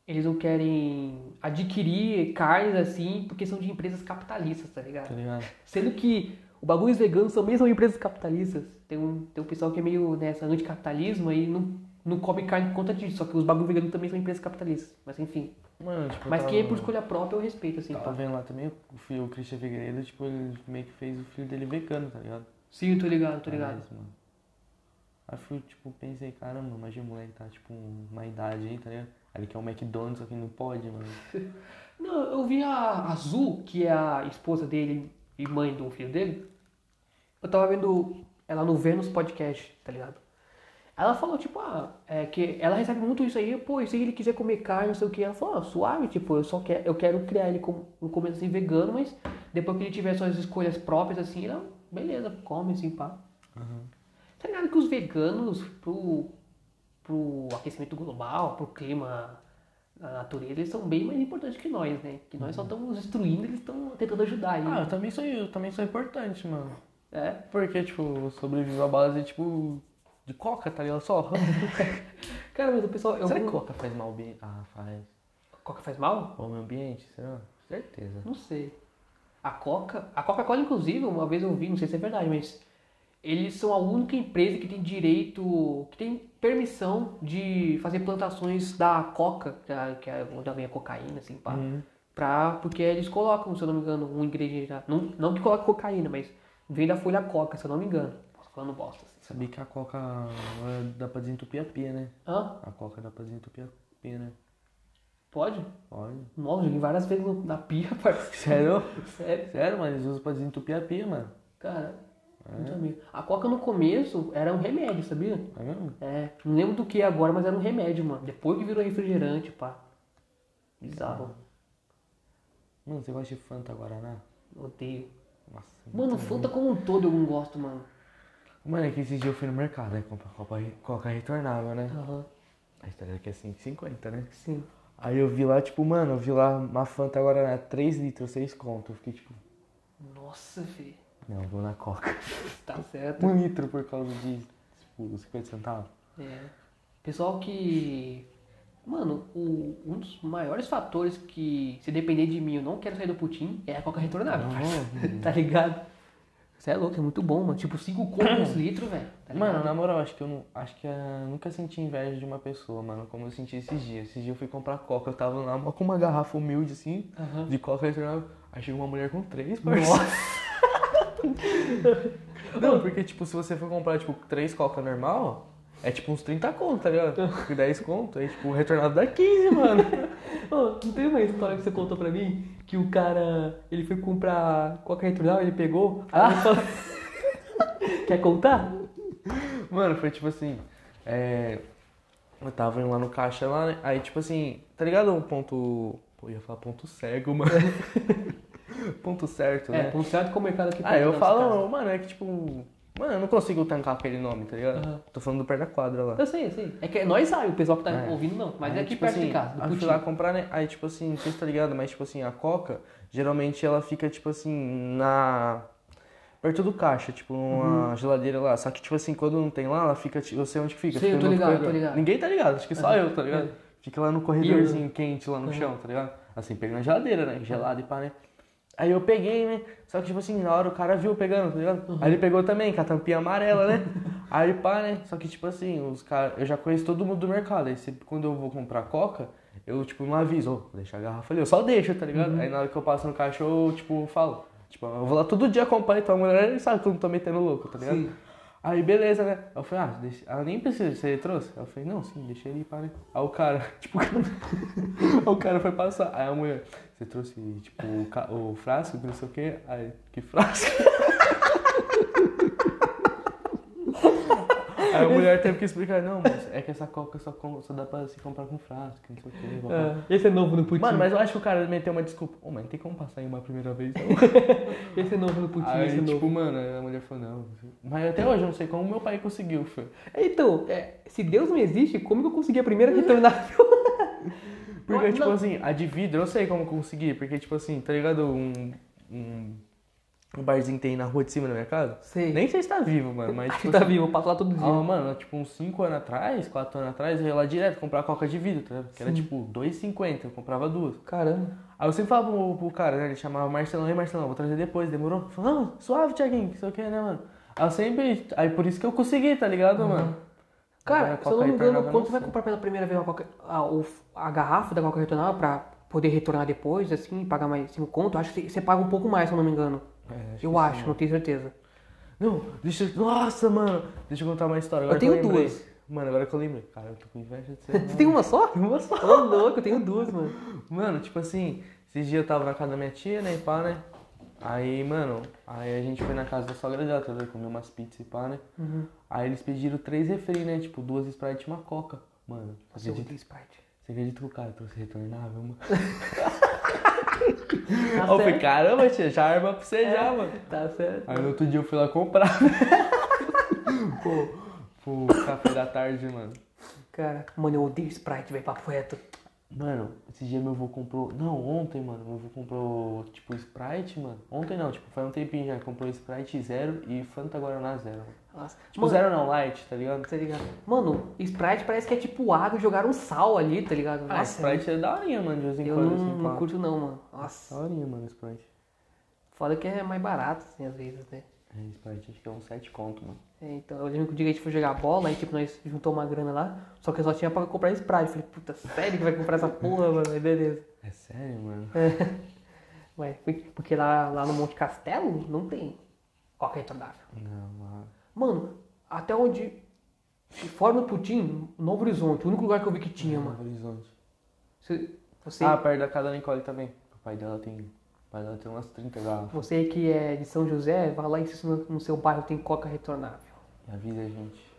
Eles não querem adquirir carnes assim porque são de empresas capitalistas, tá ligado? Tá ligado? Sendo que o bagulho veganos são mesmo empresas capitalistas. Tem um, tem um pessoal que é meio nessa anticapitalismo aí não, não come carne por conta disso. Só que os bagulho veganos também são empresas capitalistas. Mas enfim. Mano, tipo, eu Mas tava- quem é por escolha própria eu respeito, assim, Tava pá. vendo lá também o filho, o Christian Figueiredo, tipo, ele meio que fez o filho dele vegano, tá ligado? Sim, tô ligado, tô ligado. Parece, mano. Aí fui, tipo, pensei, caramba, imagina o moleque tá, tipo, uma idade aí, tá ligado? Ele quer um McDonald's, só que não pode, mano. Não, eu vi a Azul, que é a esposa dele e mãe do filho dele. Eu tava vendo ela no Vênus Podcast, tá ligado? Ela falou, tipo, ah, é que ela recebe muito isso aí, pô, e se ele quiser comer carne, não sei o que, ela falou, ah, suave, tipo, eu só quero, eu quero criar ele como, no começo assim, vegano, mas depois que ele tiver suas escolhas próprias, assim, ela, beleza, come, assim, pá. Tá ligado que os veganos, pro, pro aquecimento global, pro clima, a natureza, eles são bem mais importantes que nós, né? Que nós só estamos destruindo, eles estão tentando ajudar aí. Ah, eu também sou, eu também sou importante, mano. É. Porque, tipo, sobrevivo à base, tipo, de coca, tá ligado? Só. Cara, mas o pessoal. Eu, Será que coca faz mal ambiente? Ah, faz. Coca faz mal? Ao meio ambiente, será? Certeza. Não sei. A Coca. A Coca-Cola, inclusive, uma vez eu vi, não sei se é verdade, mas. Eles são a única empresa que tem direito. que tem permissão de fazer plantações da Coca, que é- que é onde vem a cocaína, assim, pá. Uhum. Pra, porque eles colocam, se eu não me engano, um ingrediente. Não, não que coloque cocaína, mas vem da folha coca, se eu não me engano. Posso falando bosta. Assim. Sabia que a coca dá pra desentupir a pia, né? Hã? A coca dá pra desentupir a pia, né? Pode? Olha. Nossa, joguei várias vezes na pia, parceiro. Sério? Sério? Sério, mano, eles usam pra desentupir a pia, mano. Cara, não sabia. A coca no começo era um remédio, sabia? É mesmo? É, não lembro do que agora, mas era um remédio, mano. Depois que virou refrigerante, pá. Bizarro. Mano, você gosta de Fanta Guaraná? Odeio. Nossa. Mano, muito Fanta como um todo eu não gosto, mano. Mano, é que esses dias eu fui no mercado, né? Comprar coca, coca retornável, né? Aham, A história aqui é 5,50, né? sim. Aí eu vi lá, tipo, mano, eu vi lá uma Fanta Guaraná, 3 litros, 6 conto. Eu fiquei tipo, Nossa, velho. Não, vou na coca. Tá certo. Um litro por causa de, tipo, 50 centavos. É. Pessoal que. Mano, o- um dos maiores fatores que, se depender de mim, eu não quero sair do Putin é a coca retornável. Não. tá ligado? Você é louco, é muito bom, mano. Tipo, 5 contos litros, velho. Tá? Mano, na moral, acho que eu não. Acho que eu nunca senti inveja de uma pessoa, mano, como eu senti esses dias. Esses dias eu fui comprar coca, eu tava lá com uma garrafa humilde assim, de coca retornável. Aí chegou uma mulher com três, parceiro. Não, porque, tipo, se você for comprar, tipo, três coca normal, é tipo uns 30 conto, tá ligado? 10 conto, aí, tipo, o retornado dá 15, mano. Ô, não tem uma história que você contou pra mim? Que o cara, ele foi comprar coca retornável, ele pegou. ele falou- Quer contar? Mano, foi tipo assim, é... Eu tava indo lá no caixa lá, né? Aí, tipo assim, tá ligado um ponto... Pô, ia falar ponto cego, mano. ponto certo, É, né? com certo que o mercado aqui Aí eu falo, mano, é que tipo... Mano, eu não consigo tancar aquele nome, tá ligado? Aham. Tô falando do pé da quadra lá. Eu sei, eu sei. É que nós sabe, o pessoal que tá É. ouvindo não. Mas Aí, é aqui tipo perto assim, de casa. Aí eu fui lá comprar, né? Aí, tipo assim, não sei se tá ligado, mas, tipo assim, a Coca, geralmente ela fica, tipo assim, na... Perto do caixa, tipo, uma geladeira lá. Só que, tipo assim, quando não tem lá, ela fica, tipo, eu sei onde que fica. Sei, fica eu tô ligado, corredor. tô ligado. Ninguém tá ligado, acho que só Aham. eu, tá ligado? É. Fica lá no corredorzinho quente, lá no chão, tá ligado? Assim, pegando a geladeira, né? Gelado e pá, né? Aí eu peguei, né? Só que, tipo assim, na hora o cara viu pegando, tá ligado? Aí ele pegou também, com a tampinha amarela, né? Aí pá, né? Só que, tipo assim, os caras... Eu já conheço todo mundo do mercado. Aí sempre, quando eu vou comprar coca, eu, tipo, não aviso. Ô, vou deixar a garrafa ali. Eu só deixo, tá ligado? Aí na hora que eu passo no caixa, eu, tipo, falo. Tipo, eu vou lá todo dia comprar, então a mulher sabe que eu não tô metendo louco, tá ligado? Sim. Aí beleza, né? Eu falei, ah, deixa... ela nem precisa, você trouxe? Eu falei, não, sim, deixa ele ir para. Aí o cara, tipo, o cara foi passar. Aí a mulher, você trouxe, tipo, o, ca- o frasco, não sei o quê? Aí, que frasco? Aí a mulher teve que explicar, não, mas é que essa coca só, com- só dá pra se comprar com frasco, não sei o blá. É, esse é novo no Putin. Mano, mas eu acho que o cara meteu uma desculpa. Ô, mas não tem como passar em uma primeira vez, não. Esse é novo no Putin, esse é Aí, novo. tipo, mano, a mulher falou, não. Mas até hoje eu não sei como meu pai conseguiu, filho. Então, é, se Deus não existe, como que eu consegui a primeira retornável? Porque, Não. tipo assim, a de vidro eu sei como conseguir, porque, tipo assim, tá ligado? Um, um, um barzinho tem na rua de cima da minha casa. Sei. Nem sei se tá vivo, mano, mas, tipo tá assim, vivo, eu passo lá todo dia. ah, mano, tipo, uns 5 anos atrás, 4 anos atrás, eu ia lá direto comprar coca de vidro, tá ligado? Que era, tipo, 2,50, eu comprava duas. Caramba. Aí eu sempre falava pro, pro cara, né? Ele chamava Marcelão, ei Marcelão, vou trazer depois, demorou? Eu falava, não, suave, Thiaguinho, que sei o que, né, mano? Aí eu sempre. Aí por isso que eu consegui, tá ligado, Uhum. mano? Cara, se eu não me engano, quando você vai comprar pela primeira vez a, Coca- a, a garrafa da Coca retornável pra poder retornar depois, assim, pagar mais 5 conto, acho que você paga um pouco mais, se eu não me engano. É, eu que acho, não tenho certeza. Não, deixa eu... Nossa, mano. Deixa eu contar uma história. Eu Agora tenho que lembrei. duas. Mano, agora que eu lembrei. Cara, eu tô com inveja de você. Você tem uma só? uma só. Ô, louco, eu tenho duas, mano. Mano, tipo assim, esses dias eu tava na casa da minha tia, né, e pá, né? Aí, mano, aí a gente foi na casa da sogra dela, tá? Comeu umas pizzas e pá, né? Uhum. Aí eles pediram três refri, né? Tipo, duas Sprite e uma Coca. Mano, você Nossa, eu acredita, odeio Sprite. você acredita que o cara trouxe retornável, mano? Tá eu falei, caramba, tia, já arma pra você já, mano. Tá certo. Aí no outro dia eu fui lá comprar. Pô, pro café da tarde, mano. Cara, mano, eu odeio Sprite, velho, papo reto. Mano, esse dia meu avô comprou. Não, ontem, mano, meu avô comprou, tipo, Sprite, mano. Ontem não, tipo, faz um tempinho já. Comprou Sprite zero e Fanta Guaraná zero. Nossa. Tipo, mano, zero não, light, tá ligado? Tá ligado? Mano, Sprite parece que é tipo água jogaram sal ali, tá ligado? Ah, Sprite é daorinha, mano, de vez em eu quando, não, assim, não curto não, mano. Nossa. Daorinha, mano, Sprite. Foda que é mais barato, assim, às vezes, né? É, Sprite acho que é um 7 conto, mano. É, então, eu lembro que o dia que a gente foi jogar bola, aí tipo, nós juntou uma grana lá, só que eu só tinha pra comprar Sprite. Eu Falei, puta, sério que vai comprar essa porra, mano? Aí beleza. É sério, mano? Ué, porque lá, lá no Monte Castelo não tem qualquer retornável. Não, mano. Mano, até onde. Fora do Putin, Novo Horizonte, o único lugar que eu vi que tinha, mano. Novo Horizonte. Você, você, Ah, perto da casa da Nicole também. O pai dela tem. O pai dela tem umas 30 garrafas. você que é de São José, vai lá e se no, no seu bairro tem coca retornável. Avisa a gente.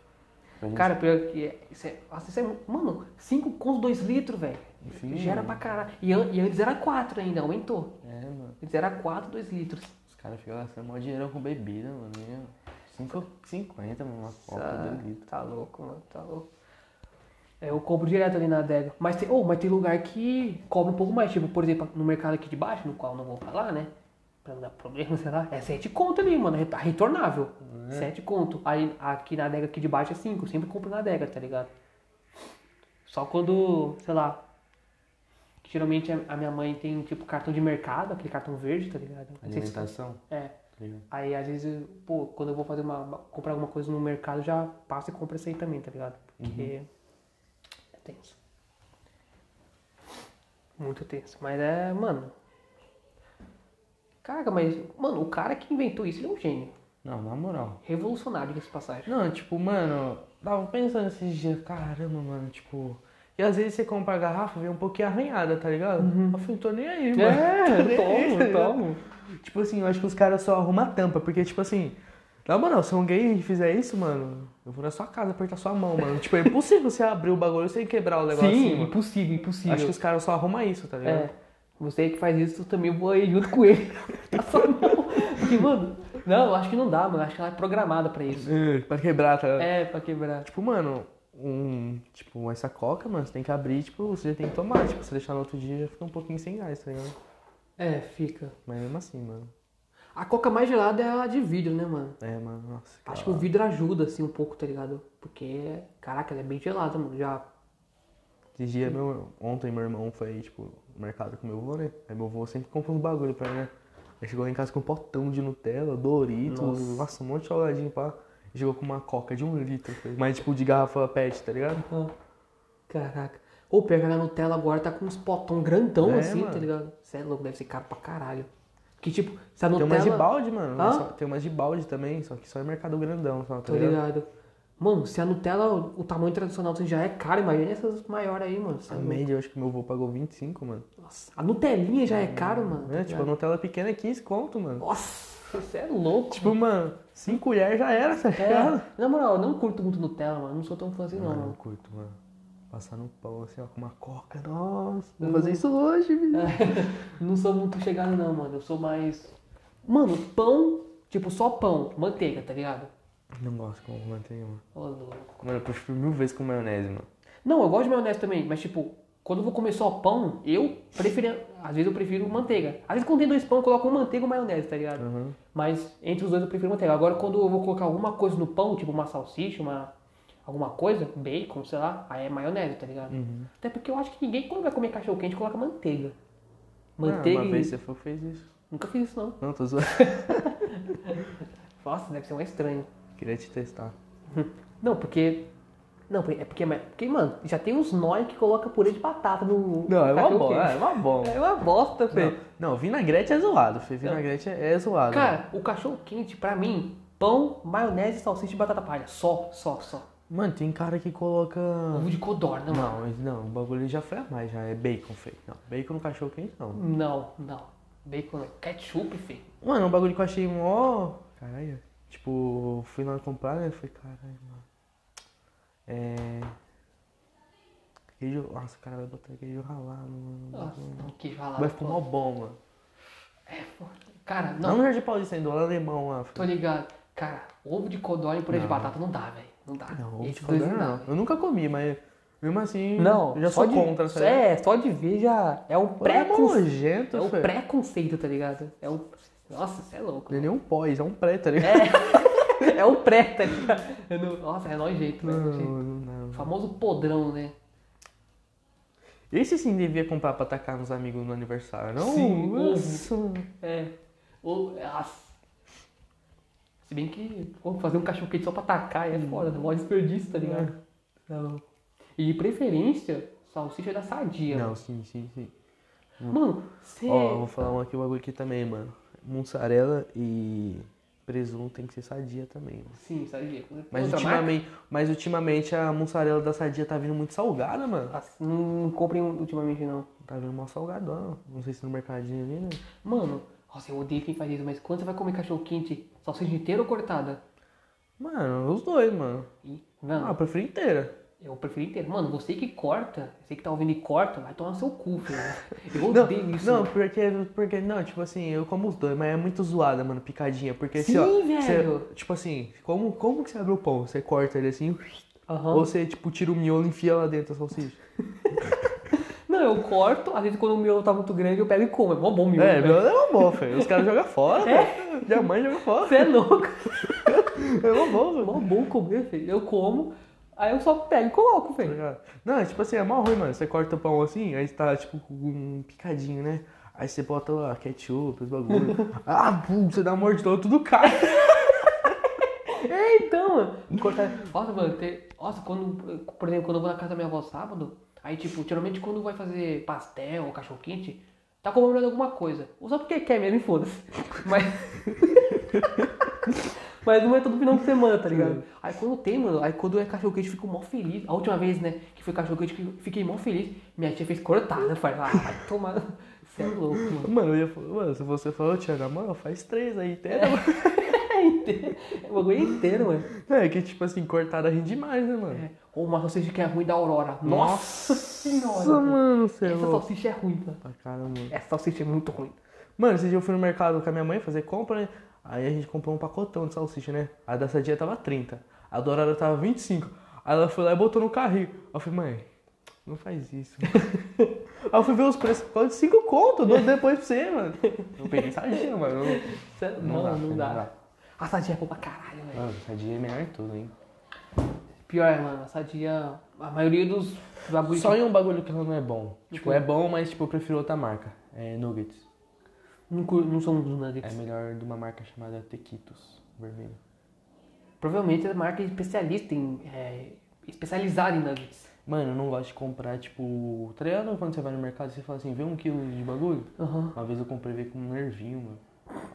Gente- Cara, pior que é, isso é, nossa, isso é. Mano, 5 com 2 litros, velho. Gera pra caralho. E, e antes era 4 ainda, aumentou. É, mano. Antes era 4, 2 litros. Os caras ficam gastando mó dinheiro com bebida, mano. E, 5,50, mano, uma coca, Tá, 2 litros. tá louco, mano, tá louco. É, eu compro direto ali na adega. Mas tem, oh, mas tem lugar que cobra um pouco mais. Tipo, por exemplo, no mercado aqui de baixo, no qual eu não vou falar, né? Pra não dar problema, sei lá. É 7 conto ali, mano. É retornável. 7 conto. Aí aqui na adega aqui de baixo é 5. Sempre compro na adega, tá ligado? Só quando, sei lá. geralmente a minha mãe tem tipo cartão de mercado, aquele cartão verde, tá ligado? Se- Alimentação? É. Tá ligado? Aí às vezes, pô, quando eu vou fazer uma. comprar alguma coisa no mercado, já passo e compro esse aí também, tá ligado? Porque é tenso. Muito tenso. Mas é, mano. Caraca, mas, mano, o cara que inventou isso, ele é um gênio. Não, na moral. Revolucionário, essa passagem. Não, tipo, mano, tava pensando esses dias, caramba, mano, tipo. E às vezes você compra a garrafa, vem um pouquinho arranhada, tá ligado? Eu falei, tô nem aí, mano. Tô nem aí, tá ligado? tomo. Tipo assim, eu acho que os caras só arrumam a tampa, porque, tipo assim, na moral, se um gay fizer isso, mano, eu vou na sua casa apertar sua mão, mano. Tipo, é impossível você abrir o bagulho sem quebrar o negócio assim, Sim, mano. impossível, impossível. Acho que os caras só arrumam isso, tá ligado? É. Você que faz isso, eu também vou aí junto com ele. Tá só mão. Porque, mano, não, eu acho que não dá, mano. Acho que ela é programada pra isso. É, pra quebrar, tá? É, pra quebrar. Tipo, mano, um. Tipo, essa coca, mano, você tem que abrir, tipo, você já tem que tomar. Tipo, se deixar no outro dia, fica um pouquinho sem gás, tá ligado? É, fica. Mas mesmo assim, mano. A coca mais gelada é a de vidro, né, mano? É, mano, nossa. Acho que o vidro ajuda, assim, um pouco, tá ligado? Porque, caraca, ela é bem gelada, mano. Já. Esse dia, meu, ontem meu irmão foi, tipo, mercado com meu avô, né? Aí meu avô sempre compra uns bagulho pra ele, né? Aí chegou lá em casa com um potão de Nutella, Doritos, Nossa. nossa, um monte de salgadinho. E chegou com uma coca de um litro, mas tipo de garrafa pet, tá ligado? Ah, caraca. Ou pega na Nutella agora, tá com uns potão grandão, É, assim, mano. tá ligado? Você é louco, deve ser caro pra caralho. Que tipo, se a Tem Nutella. umas de balde, mano. Só- tem umas de balde também, só que só é mercado grandão, só, tá Tô ligado? ligado. Mano, se a Nutella, o tamanho tradicional assim, já é caro, imagina essas maiores aí, mano. A é louco. média, eu acho que meu avô pagou 25, mano. Nossa, a Nutelinha já é caro, mano. tá É, tipo, a? Nutella pequena é 15 conto, mano. Nossa, você é louco. Tipo, mano, 5 colheres já era, tá ligado? É, na moral, eu não curto muito Nutella, mano. Não sou tão fã assim, não, Mano, eu mano. curto, mano. Passar no pão assim, ó, com uma coca. Nossa, vou fazer isso hoje, É. menino. Não sou muito chegado, não, mano. Eu sou mais. Mano, pão, tipo, só pão, manteiga, tá ligado? Não gosto com manteiga, mano. Ô, louco. Mano, eu prefiro mil vezes com maionese, mano. Não, eu gosto de maionese também, mas tipo, quando eu vou comer só pão, eu prefiro. Às vezes eu prefiro manteiga. Às vezes quando tem dois pão, eu coloco um manteiga ou maionese, tá ligado? Uhum. Mas entre os dois eu prefiro manteiga. Agora quando eu vou colocar alguma coisa no pão, tipo uma salsicha, uma. alguma coisa, bacon, sei lá, aí é maionese, tá ligado? Uhum. Até porque eu acho que ninguém quando vai comer cachorro quente coloca manteiga. Ah, Manteiga. uma e- vez você foi, fez isso. Nunca fiz isso não. Não, tô zoando. Nossa, deve ser mais estranho. Queria te testar. Não, porque Não, é porque, porque, mano, já tem uns nóis que coloca purê de batata no. Não, é uma bosta. É uma bosta. É uma bosta, Fê. Não, vinagrete é zoado, Fê. Vinagrete é, é zoado. Cara, o cachorro quente, pra mim, pão, maionese, salsicha e batata palha. Só, só, só. Mano, tem cara que coloca. Ovo de codorna, mano. Não, não, o bagulho já foi a mais, já é bacon, Fê. Não, bacon no cachorro quente não. Não, não. Bacon não. Ketchup, Fê. Mano, um bagulho que eu achei mó. Caralho. Tipo, fui lá comprar, né? Falei, caralho, mano. É. Queijo. Nossa, o cara vai botar queijo ralado, mano. Nossa, não, queijo ralado. Vai ficar mó bom, mano. Cara, Não não, Jardim Paulista ainda, lá alemão lá. tô ligado. Cara, ovo de codorna e purê de Não. batata não dá, velho. Não dá. Não, ovo de codorna não dá. Eu nunca comi, mas mesmo assim. Não, eu já só sou de, contra, sabe? É, só de ver já é um É pré-conceito. nojento, É o Fê. pré-conceito, tá ligado? É o. Nossa, você é louco. Não é nem um pós, é um pré, tá ligado? É, é o pré, tá ligado? É no- Nossa, é nojento, Não, velho. não, não. O famoso podrão, né? Esse sim devia comprar pra atacar nos amigos no aniversário, não? Sim, Nossa. É. Ou. Nossa. Se bem que pô, fazer um cachorro quente só pra atacar é foda, né? Mó desperdício, tá ligado? Não. E de preferência, salsicha da sadia. Não, sim, sim, sim. Mano, você. Ó, eu vou falar um aqui, um bagulho aqui também, mano. Mussarela e presunto tem que ser sadia também, mano. Sim, sadia. Mas Outra ultimamente, mas ultimamente a mussarela da sadia tá vindo muito salgada, mano. Ah, Não comprem ultimamente, não. Tá vindo mal salgadão. Não sei se no mercadinho ali, né? Mano, nossa, eu odeio quem faz isso, mas quando você vai comer cachorro quente, salsicha inteira ou cortada? Mano, os dois, mano. E, Ah, mano, eu prefiro inteira. Eu prefiro inteiro. Mano, você que corta, você que tá ouvindo e corta, vai tomar seu cu, filho. Eu Não, odeio isso. não, porque, porque, não, tipo assim, eu como os dois, mas é muito zoada, mano, picadinha. Porque Sim, assim, ó. velho. Você, tipo assim, como, como que você abre o pão? Você corta ele assim, Aham. ou você, tipo, tira o miolo e enfia lá dentro a salsicha? Não, eu corto, às vezes quando o miolo tá muito grande, eu pego e como. É mó bom o miolo. É, miolo é uma boa, velho. Os caras jogam fora, velho. Minha mãe joga fora. Você é louco. É uma boa, É mó bom comer, filho. Eu como, aí eu só pego e coloco, Tá velho. Não, é tipo assim, é mó ruim, mano. Você corta o pão assim, aí tá, tipo, com um picadinho, né? Aí você bota lá ketchup, os bagulho. ah, pum, você dá uma mordida, tudo cai. É, então, mano. Cortar... Nossa, mano, tem... Nossa, quando, por exemplo, quando eu vou na casa da minha avó sábado, aí, tipo, geralmente quando vai fazer pastel ou cachorro quente, tá comemorando alguma coisa. Ou só porque quer mesmo, e foda-se. Mas. Mas não é todo final de semana, tá ligado? Aí quando tem, mano, aí quando é cachorro quente, eu fico mó feliz. A última vez, né, que foi cachorro quente, eu fiquei mó feliz. Minha tia fez cortada. Falei, ah, vai tomar. Você é louco, mano. Mano, eu ia falar, mano, se você falou, tia, na moral, faz três aí, entendeu? É inteiro. É o bagulho inteiro, mano. É, que tipo assim, cortada rende mais, né, mano? É. Ou uma salsicha que é ruim da Aurora. Nossa, senhora. Nossa, mano, você é Essa louco. salsicha é ruim, mano. Pra caramba. Essa salsicha é muito ruim. Mano, esse dia eu fui no mercado com a minha mãe fazer compra, né? Aí a gente comprou um pacotão de salsicha, né? A da Sadia tava 30. A da Aurora tava 25. Aí ela foi lá e botou no carrinho. Eu falei, mãe, não faz isso. Aí eu fui ver os preços, de 5 conto, dou depois pra você, mano. Eu peguei Sadia, mano. Sério? Não Não, dá, não, não dá. dá. A sadia é boa pra caralho, velho. Mano, Sadia é melhor em tudo, hein? Pior, mano, a sadia. A maioria dos bagulhos. Só em um bagulho que ela não é bom. Tipo, é bom, mas tipo, eu prefiro outra marca. É Nuggets. Não, não são dos É nuggets. melhor de uma marca chamada Tequitos, vermelho. Provavelmente é marca especialista em. É, especializada em nuggets. Mano, eu não gosto de comprar, tipo, tá ligado quando você vai no mercado e você fala assim, vê um quilo de bagulho? Aham. Uma vez eu comprei veio com um nervinho, mano.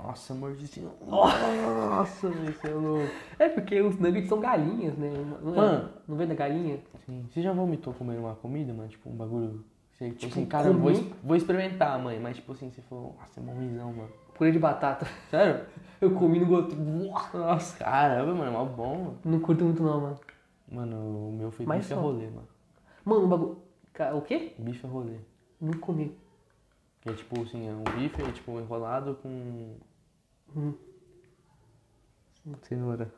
Nossa, mordidinho. Nossa, velho, você é louco. É porque os nuggets são galinhas, né? Não, é- Mano. não vem da galinha? Sim. Você já vomitou comendo uma comida, mano? Tipo, um bagulho. Você, tipo, Tipo, assim, cara, eu vou, vou experimentar, mãe. Mas, tipo assim, você falou, nossa, é mó ruimzão, mano. Purê de batata. Sério? Eu comi no gosto. Nossa, caramba, mano, é mó bom, mano. Não curto muito, não, mano. Mano, o meu foi Mas bife a só. rolê, mano. Mano, o bagulho. O quê? Bife a rolê. Não comi. Que é tipo assim, é um bife, é tipo enrolado com. Hum. Cenoura.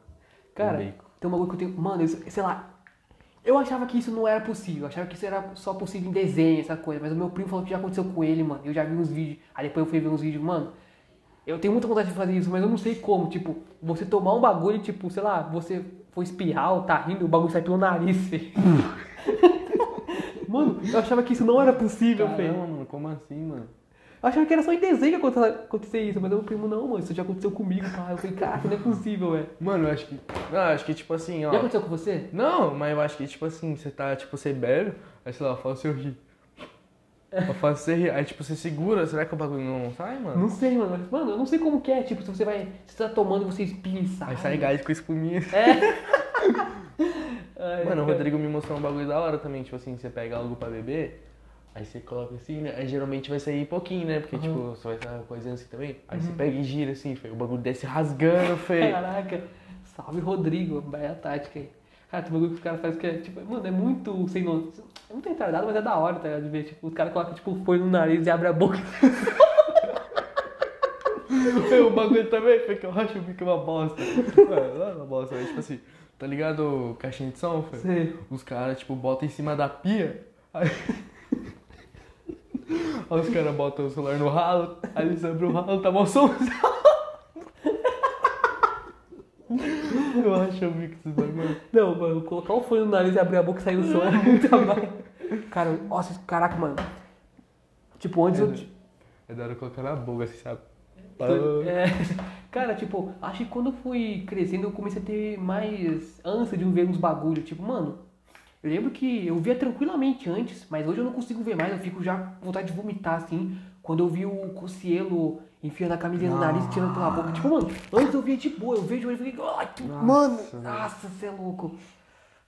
Cara, tem um bagulho que eu tenho. Mano, isso, sei lá. Eu achava que isso não era possível. Eu achava que isso era só possível em desenho, essa coisa. Mas o meu primo falou que já aconteceu com ele, mano. Eu já vi uns vídeos. Aí depois eu fui ver uns vídeos, mano. Eu tenho muita vontade de fazer isso, mas eu não sei como. Tipo, você tomar um bagulho, tipo, sei lá, você foi espirrar ou tá rindo, o bagulho sai pelo nariz, filho. mano, eu achava que isso não era possível, Caramba, filho. mano, como assim, mano? Eu achava que era só em desenho que acontecia- isso, mas meu primo, não, mano, isso já aconteceu comigo, pá. Eu falei, caraca, não é possível, velho. Mano, eu acho que. Não, eu acho que tipo assim, ó. Já aconteceu com você? Não, mas eu acho que tipo assim, você tá, tipo, você bebe, aí sei lá, eu faço eu rir. Eu faço você rir, aí tipo, você segura, será que o bagulho não sai, mano? Não sei, mano. Mano, eu não sei como que é, tipo, se você vai. Você tá tomando e você espirra e sai. Aí sai gás com espuminha. Ai, Mano, o cara. Rodrigo me mostrou um bagulho da hora também, tipo assim, você pega algo pra beber, aí você coloca assim, né? Aí geralmente vai sair pouquinho, né? Porque, Uhum. tipo, você vai estar coisando assim também. Aí você pega e gira assim, feio. O bagulho desce rasgando, feio. Caraca, salve Rodrigo, vai a tática aí. Cara, tem bagulho que os caras fazem que é, tipo, mano, é muito sem noção. É muito retardado, mas é da hora, tá ligado? De ver, tipo, os caras colocam, tipo, o fone no nariz e abrem a boca. O bagulho também, feio, que eu acho o bico uma bosta. Mano, não é uma bosta, mas tipo assim, tá ligado o caixinha de som, feio? Os caras, tipo, botam em cima da pia, aí... Aí os caras botam o celular no ralo, aí eles abrem o ralo, tá mó som. Eu acho o bico desses bagulho. Não, mano, colocar o fone no nariz e abrir a boca e sair o som é muito mais. Cara, nossa, caraca, mano. Tipo, antes eu. É da hora colocar na boca, assim, sabe? É, cara, tipo, acho que quando eu fui crescendo eu comecei a ter mais ânsia de ver uns bagulho. Tipo, mano, eu lembro que eu via tranquilamente antes, mas hoje eu não consigo ver mais, eu fico já com vontade de vomitar, assim. Quando eu vi o Cocielo enfiando a camisinha no nariz e tirando pela boca. Tipo, mano, antes eu via de boa, eu vejo ele e fiquei, ai, que- Nossa, mano, nossa, você é louco.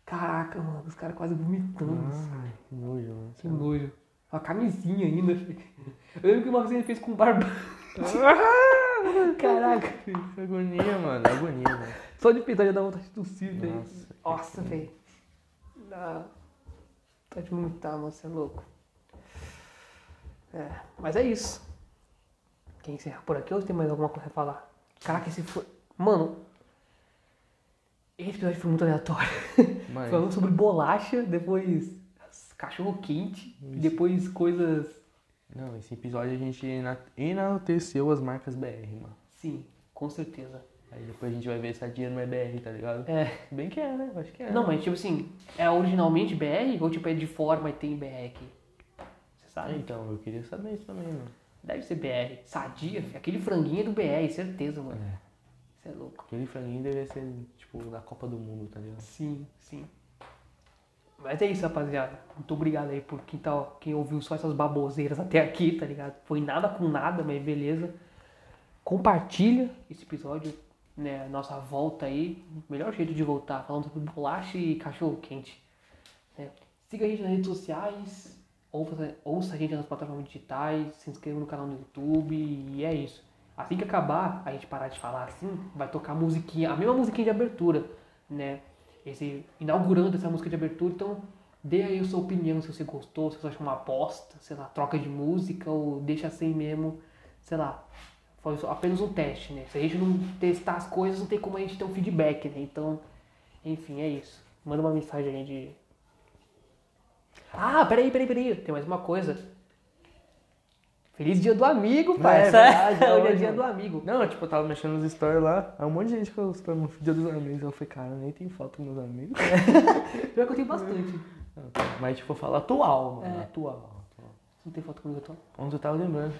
Caraca, mano, os caras quase vomitando. Ai, que nojo, mano. Que nojo. A camisinha ainda. Eu lembro que uma vez ele fez com barba. Caraca. Que agonia, mano. Agonia, mano. Só de pensar já dá vontade de tossir, velho. Nossa, velho. Dá. Tá de vomitar, mano, você é louco. É, mas é isso. Quem encerra por aqui ou tem mais alguma coisa a falar? Caraca, esse foi. Mano. Esse episódio foi muito aleatório. Mas, Falando sobre bolacha, depois cachorro quente, depois coisas. não, esse episódio a gente ena- enalteceu as marcas BR, mano. Sim, com certeza. Aí depois a gente vai ver se a dia não é BR, tá ligado? É. Bem que é, né? Acho que é. Não, mas tipo assim, é originalmente BR ou tipo é de fora, mas tem BR aqui? Você sabe? então, eu queria saber isso também, mano. Deve ser BR. Sadia, filho. aquele franguinho é do BR, certeza, mano. É. Você é louco. Aquele franguinho deveria ser, tipo, da Copa do Mundo, tá ligado? Sim, sim. Mas é isso, rapaziada. Muito obrigado aí por quem, tá, quem ouviu só essas baboseiras até aqui, tá ligado? Foi nada com nada, mas beleza. Compartilha esse episódio, né? Nossa volta aí. Melhor jeito de voltar, falando sobre bolacha e cachorro quente. né? Siga a gente nas redes sociais, ouça, ouça a gente nas plataformas digitais, se inscreva no canal no YouTube e é isso. Assim que acabar, a gente parar de falar assim, vai tocar musiquinha, a mesma musiquinha de abertura, né? Esse, inaugurando essa música de abertura, então dê aí a sua opinião se você gostou, se você achou uma bosta, sei lá, troca de música ou deixa assim mesmo, sei lá. Foi apenas um teste, né? Se a gente não testar as coisas, não tem como a gente ter um feedback, né? Então, enfim, é isso. Manda uma mensagem aí de. Ah, peraí, peraí, peraí. Tem mais uma coisa. Feliz dia do amigo, pai. É verdade, Hoje é hoje, dia mano. do amigo. Não, tipo, eu tava mexendo nos stories lá, aí um monte de gente postando no dia dos amigos. Eu falei, cara, eu nem tenho foto com meus amigos. Pior que eu tenho bastante. Não, Mas, tipo, eu falo atual, mano. É. Atual, atual. Não tem foto comigo, eu tô. Ontem eu tava lembrando.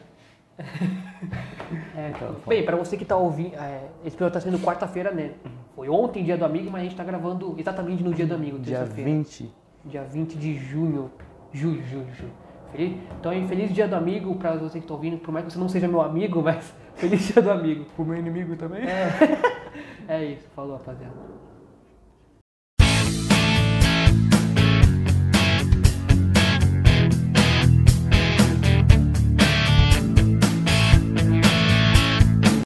É, Então, bem, pra você que tá ouvindo, é, esse episódio tá sendo quarta-feira, né? Foi ontem, dia do amigo, mas a gente tá gravando exatamente no dia do amigo, Dia terça-feira. 20. Dia 20 de junho. Julho, julho, julho. Feliz? Então, aí, feliz dia do amigo pra você que tá ouvindo, por mais que você não seja meu amigo, mas feliz dia do amigo. Pro meu inimigo também? É, é isso, falou rapaziada.